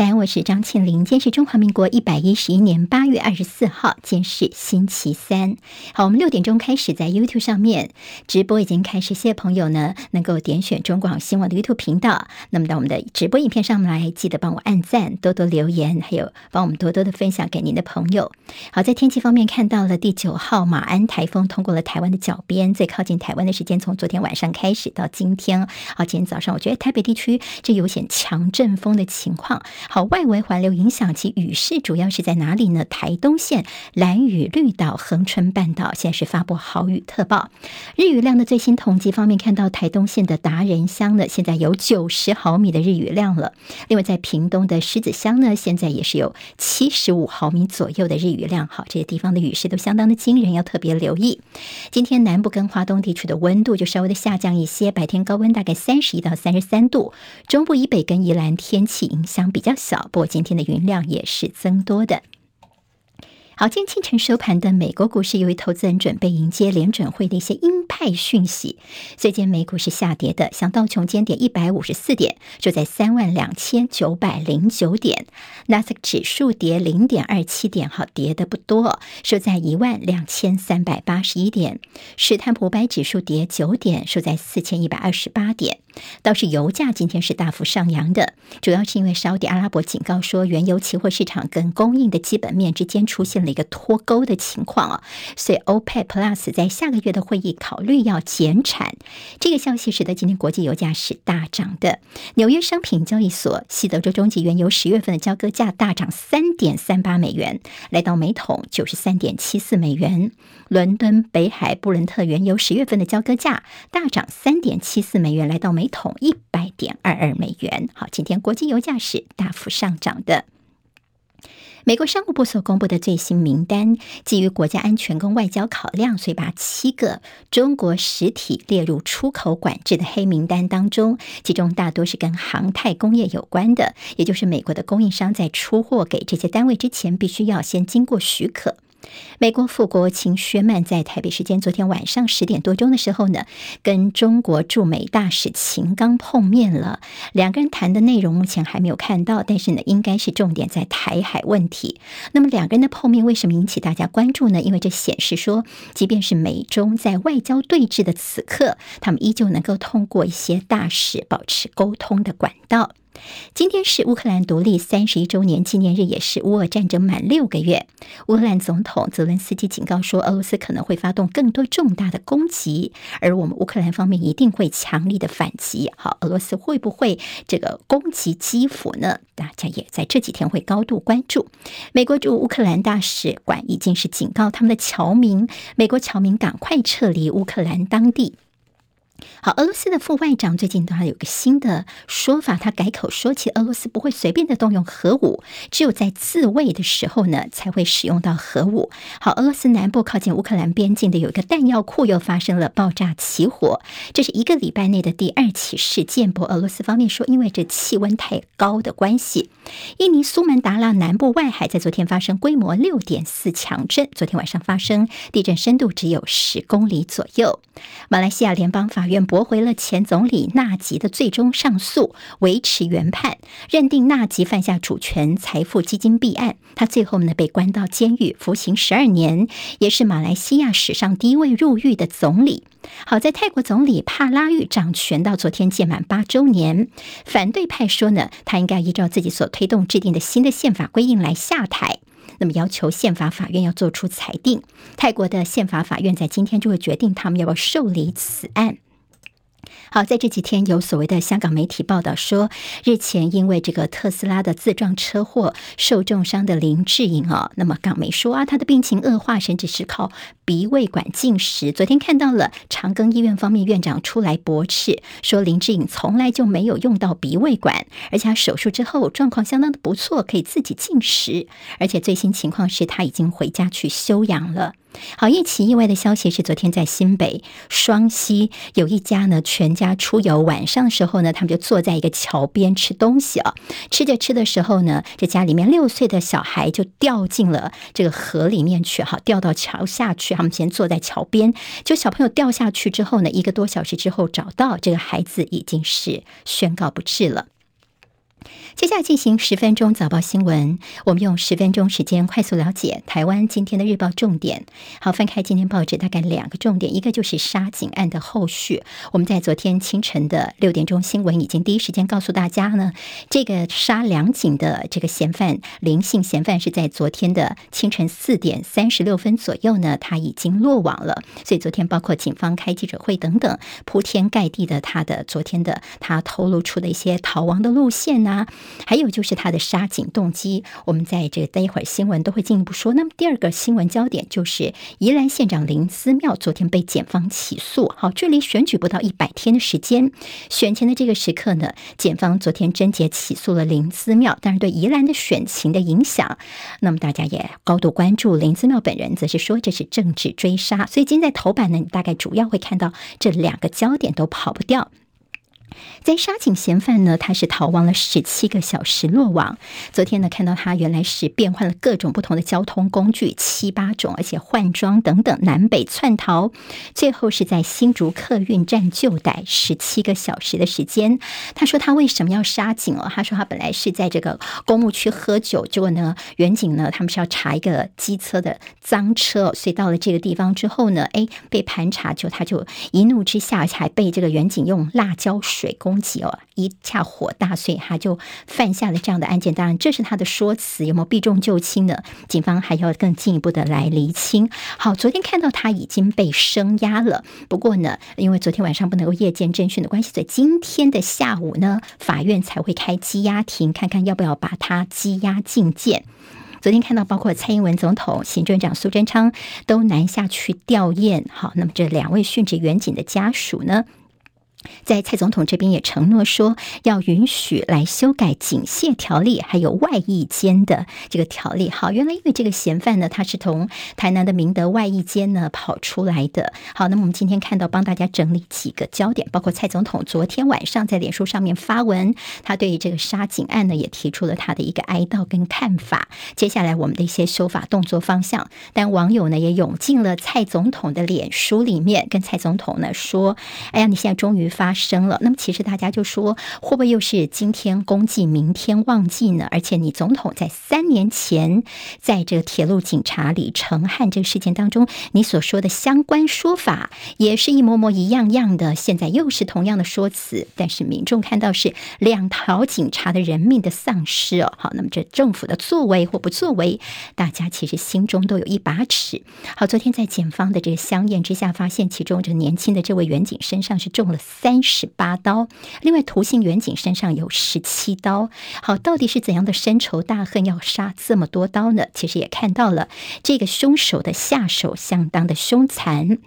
三，我是张庆玲。今天是中华民国一百一十一年八月二十四号，今天是星期三。好，我们六点钟开始在 YouTube 上面直播，已经开始。谢谢朋友呢，能够点选中广新闻的 YouTube 频道。那么到我们的直播影片上来，记得帮我按赞，多多留言，还有帮我们多多的分享给您的朋友。好，在天气方面，看到了第九号马鞍台风通过了台湾的脚边，最靠近台湾的时间从昨天晚上开始到今天。好，今天早上我觉得台北地区这有显强阵风的情况。好，外围环流影响其雨势主要是在哪里呢？台东县、兰屿、绿岛、恒春半岛现在是发布豪雨特报。日雨量的最新统计方面，看到台东县的达人乡呢，现在有九十毫米的日雨量了。另外，在屏东的狮子乡呢，现在也是有七十五毫米左右的日雨量。好，这些地方的雨势都相当的惊人，要特别留意。今天南部跟华东地区的温度就稍微的下降一些，白天高温大概三十一到三十三度。中部以北跟宜兰天气影响比较小，不过今天的云量也是增多的。好，今天清晨收盘的美国股市，由于投资人准备迎接联准会的一些鹰派讯息，所以今天美股是下跌的。像道琼今天跌一百五十四点，收在三万两千九百零九点；纳斯克指数跌零点二七点，好，跌的不多，收在一万两千三百八十一点；史坦普五百指数跌九点，收在四千一百二十八点。倒是油价今天是大幅上扬的，主要是因为沙乌地阿拉伯警告说，原油期货市场跟供应的基本面之间出现了一个脱钩的情况啊，所以 OPEC Plus 在下个月的会议考虑要减产。这个消息使得今天国际油价是大涨的。纽约商品交易所西德州中级原油十月份的交割价大涨三点三八美元，来到每桶九十三点七四美元。伦敦北海布伦特原油十月份的交割价大涨三点七四美元，来到每桶一百点二二美元。好，今天国际油价是大幅上涨的。美国商务部所公布的最新名单，基于国家安全跟外交考量，所以把七个中国实体列入出口管制的黑名单当中，其中大多是跟航太工业有关的，也就是美国的供应商在出货给这些单位之前，必须要先经过许可。美国副国务卿薛曼在台北时间昨天晚上十点多钟的时候呢，跟中国驻美大使秦刚碰面了。两个人谈的内容目前还没有看到，但是呢，应该是重点在台海问题。那么两个人的碰面为什么引起大家关注呢？因为这显示说，即便是美中在外交对峙的此刻，他们依旧能够通过一些大使保持沟通的管道。今天是乌克兰独立三十一周年纪念日，也是乌俄战争满六个月。乌克兰总统泽伦斯基警告说，俄罗斯可能会发动更多重大的攻击，而我们乌克兰方面一定会强力的反击。好，俄罗斯会不会这个攻击基辅呢？大家也在这几天会高度关注。美国驻乌克兰大使馆已经是警告他们的侨民，美国侨民赶快撤离乌克兰当地。好，俄罗斯的副外长最近他有个新的说法，他改口说起俄罗斯不会随便的动用核武，只有在自卫的时候呢才会使用到核武。好，俄罗斯南部靠近乌克兰边境的有一个弹药库又发生了爆炸起火，这是一个礼拜内的第二起事件。不俄罗斯方面说，因为这气温太高的关系，印尼苏门答腊南部外海在昨天发生规模六点四强震，昨天晚上发生地震深度只有十公里左右。马来西亚联邦法院驳回了前总理纳吉的最终上诉，维持原判，认定纳吉犯下主权财富基金弊案。他最后呢被关到监狱服刑十二年，也是马来西亚史上第一位入狱的总理。好在泰国总理帕拉育掌权到昨天届满八周年，反对派说呢，他应该依照自己所推动制定的新的宪法规定来下台。那么要求宪法法院要做出裁定，泰国的宪法法院在今天就会决定他们要不要受理此案。好，在这几天有所谓的香港媒体报道说，日前因为这个特斯拉的自撞车祸受重伤的林志颖啊，那么港媒说啊，他的病情恶化，甚至是靠鼻胃管进食。昨天看到了长庚医院方面院长出来驳斥，说林志颖从来就没有用到鼻胃管，而且他手术之后状况相当的不错，可以自己进食，而且最新情况是他已经回家去休养了。好，一起意外的消息是，昨天在新北双溪有一家呢，全家出游，晚上的时候呢，他们就坐在一个桥边吃东西啊，吃着吃的时候呢，这家里面六岁的小孩就掉进了这个河里面去，好，掉到桥下去。他们先坐在桥边，就小朋友掉下去之后呢，一个多小时之后找到这个孩子，已经是宣告不治了。接下来进行十分钟早报新闻，我们用十分钟时间快速了解台湾今天的日报重点。好，翻开今天报纸，大概两个重点，一个就是杀警案的后续。我们在昨天清晨的六点钟新闻已经第一时间告诉大家呢，这个杀两警的这个嫌犯林姓嫌犯是在昨天的清晨四点三十六分左右呢，他已经落网了。所以昨天包括警方开记者会等等，铺天盖地的他的昨天的他透露出的一些逃亡的路线啊。还有就是他的杀警动机，我们在这个待一会儿新闻都会进一步说。那么第二个新闻焦点就是宜兰县长林思妙昨天被检方起诉。好，距离选举不到一百天的时间，选前的这个时刻呢，检方昨天侦结起诉了林思妙，但是对宜兰的选情的影响，那么大家也高度关注。林思妙本人则是说这是政治追杀，所以今天在头版呢，你大概主要会看到这两个焦点都跑不掉。在杀警嫌犯呢，他是逃亡了十七个小时落网。昨天呢，看到他原来是变换了各种不同的交通工具，七八种，而且换装等等，南北窜逃。最后是在新竹客运站就逮，十七个小时的时间。他说他为什么要杀警哦？他说他本来是在这个公墓区喝酒，结果呢，远警呢他们是要查一个机车的赃车，所以到了这个地方之后呢，哎，被盘查，就他就一怒之下还被这个远警用辣椒水。水攻击哦，一下火大，所以他就犯下了这样的案件。当然，这是他的说辞，有没有避重就轻呢？警方还要更进一步的来厘清。好，昨天看到他已经被声押了，不过呢，因为昨天晚上不能够夜间侦讯的关系，所以今天的下午呢，法院才会开羁押庭，看看要不要把他羁押禁见。昨天看到，包括蔡英文总统、行政长苏贞昌都南下去吊唁。好，那么这两位殉职员警的家属呢？在蔡总统这边也承诺说，要允许来修改警械条例，还有外役监的这个条例。好，原来因为这个嫌犯呢，他是从台南的明德外役监呢跑出来的。好，那么我们今天看到帮大家整理几个焦点，包括蔡总统昨天晚上在脸书上面发文，他对于这个杀警案呢也提出了他的一个哀悼跟看法。接下来我们的一些修法动作方向，但网友呢也涌进了蔡总统的脸书里面，跟蔡总统呢说：“哎呀，你现在终于。”发生了，那么其实大家就说，会不会又是今天公祭，明天忘记呢？而且你总统在三年前，在这个铁路警察李承翰这个事件当中，你所说的相关说法也是一模模一样样的，现在又是同样的说辞，但是民众看到是两条警察的人命的丧失哦。好，那么这政府的作为或不作为，大家其实心中都有一把尺。好，昨天在检方的这个相验之下，发现其中这年轻的这位员警身上是中了。三十八刀，另外涂姓远景身上有十七刀。好，到底是怎样的深仇大恨要杀这么多刀呢？其实也看到了这个凶手的下手相当的凶残。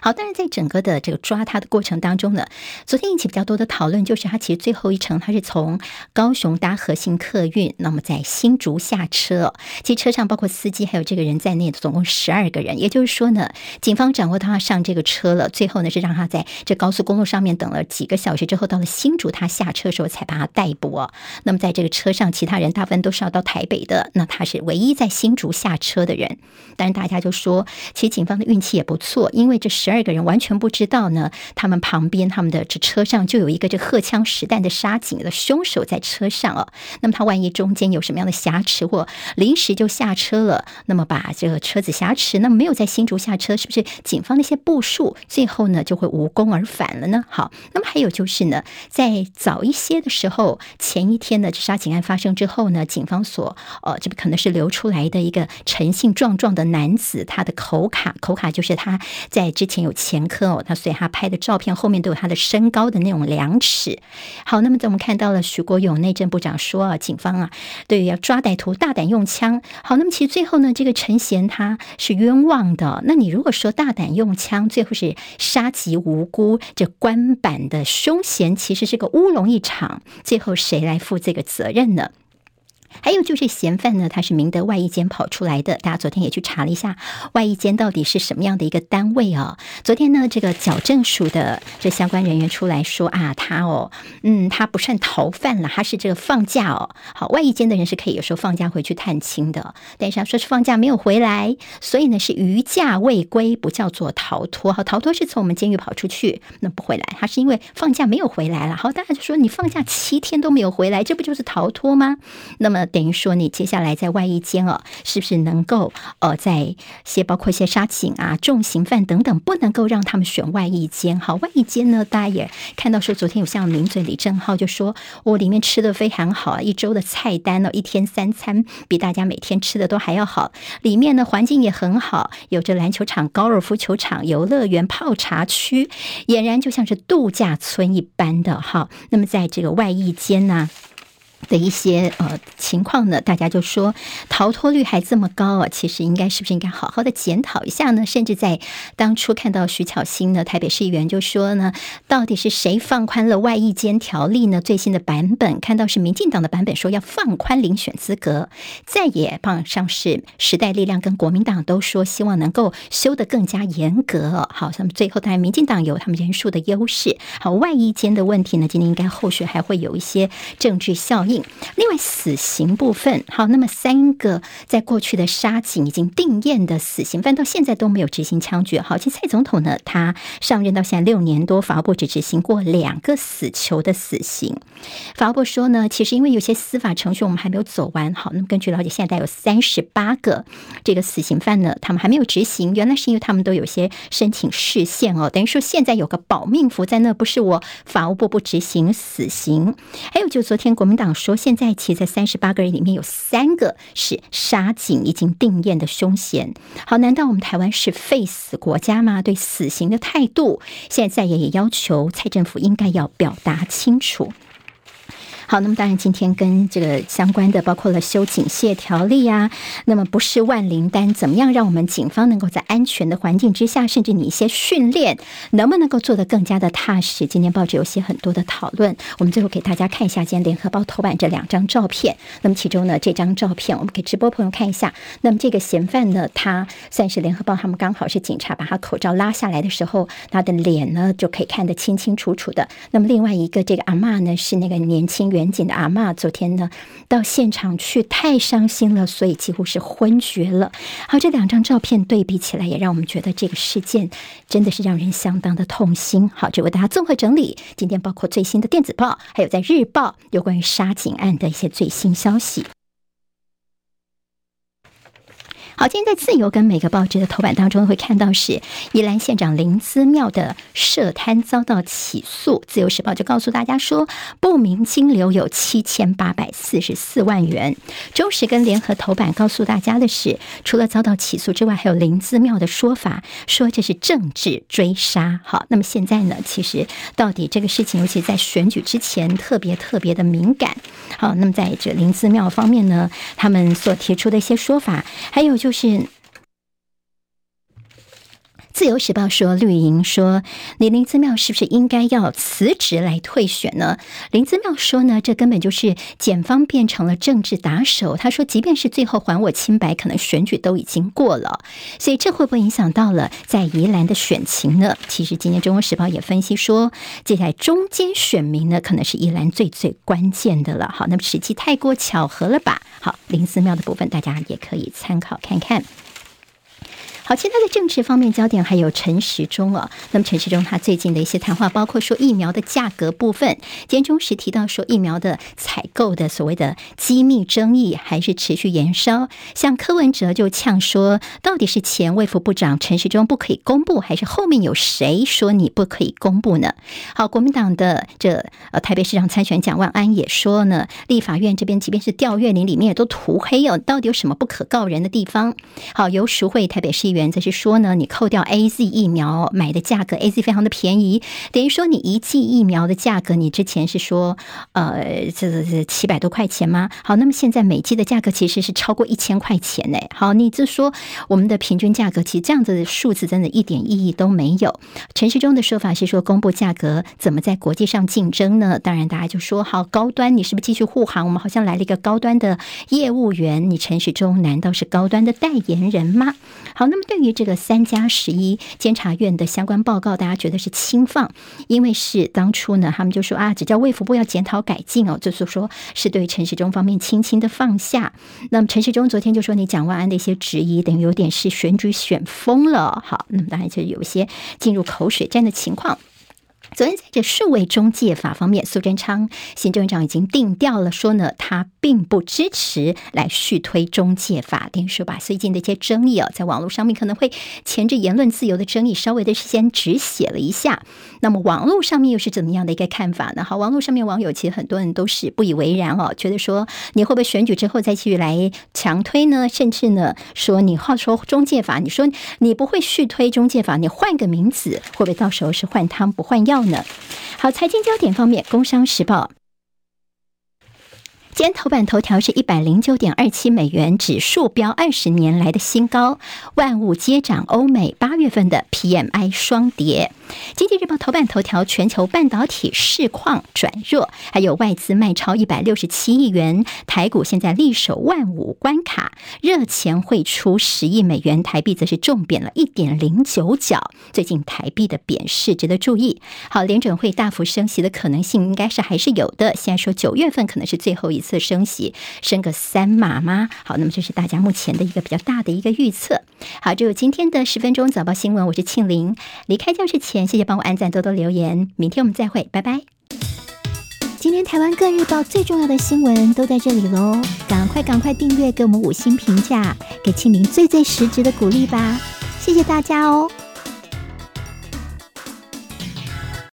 好，但是在整个的这个抓他的过程当中呢，昨天引起比较多的讨论，就是他其实最后一程他是从高雄搭和信客运，那么在新竹下车，其实车上包括司机还有这个人在内总共十二个人，也就是说呢，警方掌握到他上这个车了，最后呢是让他在这高速公路上面等了几个小时之后，到了新竹他下车的时候才把他逮捕。那么在这个车上，其他人大部分都是要到台北的，那他是唯一在新竹下车的人。但是大家就说，其实警方的运气也不错，因为这。十二个人完全不知道呢，他们旁边他们的这车上就有一个这荷枪实弹的杀警的凶手在车上哦。那么他万一中间有什么样的瑕疵或临时就下车了，那么把这个车子挟持，那么没有在新竹下车，是不是警方那些部署最后呢就会无功而返了呢？好，那么还有就是呢，在早一些的时候，前一天呢，这杀警案发生之后呢，警方所呃，这可能是流出来的一个陈姓壮壮的男子，他的口卡，口卡就是他在。之前有前科哦，他所以他拍的照片后面都有他的身高的那种量尺。好，那么在我们看到了徐国勇内政部长说啊，警方啊，对于要抓歹徒大胆用枪。好，那么其实最后呢，这个陈贤他是冤枉的。那你如果说大胆用枪，最后是杀及无辜，这官版的凶嫌其实是个乌龙一场，最后谁来负这个责任呢？还有就是嫌犯呢，他是明德外役监跑出来的。大家昨天也去查了一下，外役监到底是什么样的一个单位啊？昨天呢，这个矫正署的这相关人员出来说啊，他哦，嗯，他不算逃犯了，他是这个放假哦。好，外役监的人是可以有时候放假回去探亲的，但是他说是放假没有回来，所以呢是余假未归，不叫做逃脱。好，逃脱是从我们监狱跑出去，那不回来，他是因为放假没有回来了。好，大家就说你放假七天都没有回来，这不就是逃脱吗？那么。等于说，你接下来在外衣间哦，是不是能够呃，在些包括一些杀警啊、重刑犯等等，不能够让他们选外衣间？好，外衣间呢，大家也看到说，昨天有像名嘴李正浩就说，我、里面吃的非常好啊，一周的菜单呢，一天三餐比大家每天吃的都还要好。里面呢，环境也很好，有着篮球场、高尔夫球场、游乐园、泡茶区，俨然就像是度假村一般的哈。那么在这个外衣间呢？的一些呃情况呢，大家就说逃脱率还这么高啊，其实应该是不是应该好好的检讨一下呢？甚至在当初看到徐巧芯呢，台北市议员就说呢，到底是谁放宽了外役监条例呢？最新的版本看到是民进党的版本说要放宽遴选资格，再也放上是时代力量跟国民党都说希望能够修得更加严格。好，那么最后当然民进党有他们人数的优势。好，外役监的问题呢，今天应该后续还会有一些政治效另外，死刑部分，好，那么三个在过去的杀警已经定验的死刑犯，到现在都没有执行枪决。好，其实蔡总统呢，他上任到现在六年多，法务部只执行过两个死囚的死刑。法务部说呢，其实因为有些司法程序我们还没有走完。好，那么根据了解，现在有三十八个这个死刑犯呢，他们还没有执行。原来是因为他们都有些申请释宪哦，等于说现在有个保命符在那，不是我法务部不执行死刑。还有就昨天国民党。说现在其实在三十八个人里面有三个是杀警已经定验的凶嫌。好，难道我们台湾是废死国家吗？对死刑的态度，现在在野也要求蔡政府应该要表达清楚。好，那么当然，今天跟这个相关的包括了修警械条例啊，那么不是万灵丹，怎么样让我们警方能够在安全的环境之下，甚至你一些训练，能不能够做得更加的踏实？今天报纸有些很多的讨论，我们最后给大家看一下今天联合报头版这两张照片。那么其中呢，这张照片我们给直播朋友看一下。那么这个嫌犯呢，他算是联合报他们刚好是警察把他口罩拉下来的时候，他的脸呢就可以看得清清楚楚的。那么另外一个这个阿嬷呢，是那个年轻远景的阿嬷，昨天呢到现场去，太伤心了，所以几乎是昏厥了。好，这两张照片对比起来，也让我们觉得这个事件真的是让人相当的痛心。好，这为大家综合整理今天包括最新的电子报，还有在日报有关于杀警案的一些最新消息。好，今天在自由跟每个报纸的头版当中会看到是宜兰县长林姿妙的涉贪遭到起诉。自由时报就告诉大家说，不明金流有七千八百四十四万元。中时跟联合头版告诉大家的是，除了遭到起诉之外，还有林姿妙的说法，说这是政治追杀。好，那么现在呢，其实到底这个事情，尤其在选举之前，特别特别的敏感。好，那么在这林姿妙方面呢，他们所提出的一些说法，还有就是。自由时报说，绿营说，你林子妙是不是应该要辞职来退选呢？林子妙说呢，这根本就是检方变成了政治打手。他说，即便是最后还我清白，可能选举都已经过了，所以这会不会影响到了在宜兰的选情呢？其实今天中国时报也分析说，接下来中间选民呢，可能是宜兰最最关键的了。好，那么时机太过巧合了吧？好，林子妙的部分大家也可以参考看看。好，其他的政治方面焦点还有陈时中哦。那么陈时中他最近的一些谈话，包括说疫苗的价格部分，今天中时提到说疫苗的采购的所谓的机密争议还是持续延烧。像柯文哲就呛说，到底是前卫福部长陈时中不可以公布，还是后面有谁说你不可以公布呢？好，国民党的这呃台北市长参选蒋万安也说呢，立法院这边即便是调阅你里面也都涂黑哦，到底有什么不可告人的地方？好，由淑慧台北市议员。元则是说呢，你扣掉 AZ 疫苗买的价格，AZ 非常的便宜，等于说你一剂疫苗的价格，你之前是说呃这这这七百多块钱吗？好，那么现在每剂的价格其实是超过一千块钱呢。好，你就说我们的平均价格，其实这样子的数字真的一点意义都没有。陈时中的说法是说，公布价格怎么在国际上竞争呢？当然，大家就说好高端，你是不是继续护航？我们好像来了一个高端的业务员，你陈时中难道是高端的代言人吗？好，那么对于这个三加十一监察院的相关报告，大家觉得是轻放，因为是当初呢，他们就说啊，只叫卫福部要检讨改进哦，就是说是对陈时中方面轻轻的放下。那么陈时中昨天就说，你蒋万安的一些质疑，等于有点是选举选疯了。好，那么当然就有一些进入口水战的情况。昨天在这数位中介法方面，苏贞昌行政院长已经定调了，说呢，他并不支持来续推中介法。等于说把最近的一些争议啊，在网络上面可能会牵着言论自由的争议，稍微的先止血了一下。那么网络上面又是怎么样的一个看法呢？好，网络上面网友其实很多人都是不以为然哦，觉得说你会不会选举之后再继续来强推呢？甚至呢，说你话说中介法，你说你不会续推中介法，你换个名字，会不会到时候是换汤不换药？好，财经焦点方面，《工商时报》。今天头版头条是一百零九点二七美元，指数飙二十年来的新高，万物皆涨。欧美八月份的 PMI 双跌。经济日报头版头条，全球半导体市况转弱，还有外资卖超一百六十七亿元，台股现在力守万五关卡，热钱汇出十亿美元，台币则是重贬了一点零九角。最近台币的贬势值得注意。好，联准会大幅升息的可能性应该是还是有的。现在说九月份可能是最后一次。次升息升个三码吗？好，那么这是大家目前的一个比较大的一个预测。好，这有今天的十分钟早报新闻，我是庆玲。离开教室前，谢谢帮我按赞、多多留言。明天我们再会，拜拜。今天台湾各日报最重要的新闻都在这里喽，赶快赶快订阅，给我们五星评价，给庆玲最最实质的鼓励吧。谢谢大家哦。